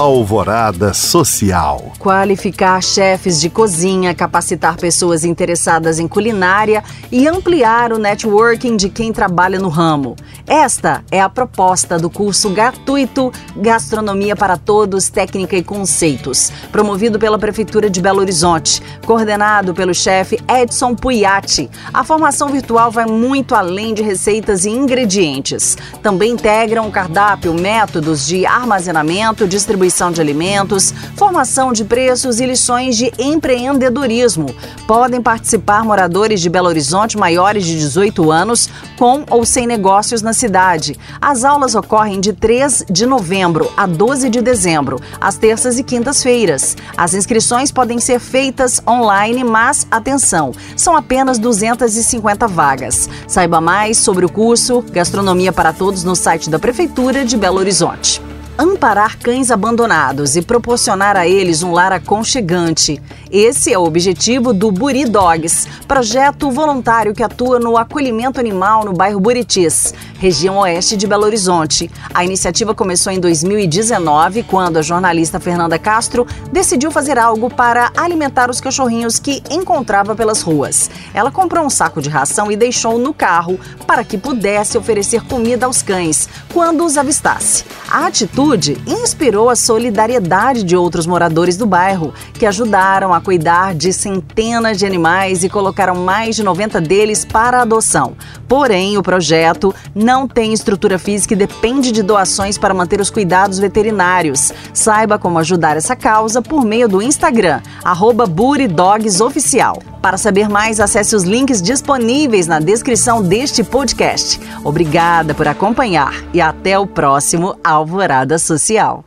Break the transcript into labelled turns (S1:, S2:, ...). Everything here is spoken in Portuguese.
S1: Alvorada Social.
S2: Qualificar chefes de cozinha, capacitar pessoas interessadas em culinária e ampliar o networking de quem trabalha no ramo. Esta é a proposta do curso gratuito Gastronomia para Todos, Técnica e Conceitos, promovido pela Prefeitura de Belo Horizonte, coordenado pelo chefe Edson Puiati. A formação virtual vai muito além de receitas e ingredientes. Também integram o cardápio, métodos de armazenamento, distribuição de alimentos, formação de preços e lições de empreendedorismo. Podem participar moradores de Belo Horizonte maiores de 18 anos, com ou sem negócios na cidade. As aulas ocorrem de 3 de novembro a 12 de dezembro, às terças e quintas-feiras. As inscrições podem ser feitas online, mas atenção, são apenas 250 vagas. Saiba mais sobre o curso Gastronomia para Todos no site da Prefeitura de Belo Horizonte amparar cães abandonados e proporcionar a eles um lar aconchegante. Esse é o objetivo do Buri Dogs, projeto voluntário que atua no acolhimento animal no bairro Buritis, região oeste de Belo Horizonte. A iniciativa começou em 2019, quando a jornalista Fernanda Castro decidiu fazer algo para alimentar os cachorrinhos que encontrava pelas ruas. Ela comprou um saco de ração e deixou no carro para que pudesse oferecer comida aos cães quando os avistasse. A atitude inspirou a solidariedade de outros moradores do bairro, que ajudaram a cuidar de centenas de animais e colocaram mais de 90 deles para adoção. Porém, o projeto não tem estrutura física e depende de doações para manter os cuidados veterinários. Saiba como ajudar essa causa por meio do Instagram, BuriDogsOficial. Para saber mais, acesse os links disponíveis na descrição deste podcast. Obrigada por acompanhar e até o próximo Alvorada Social.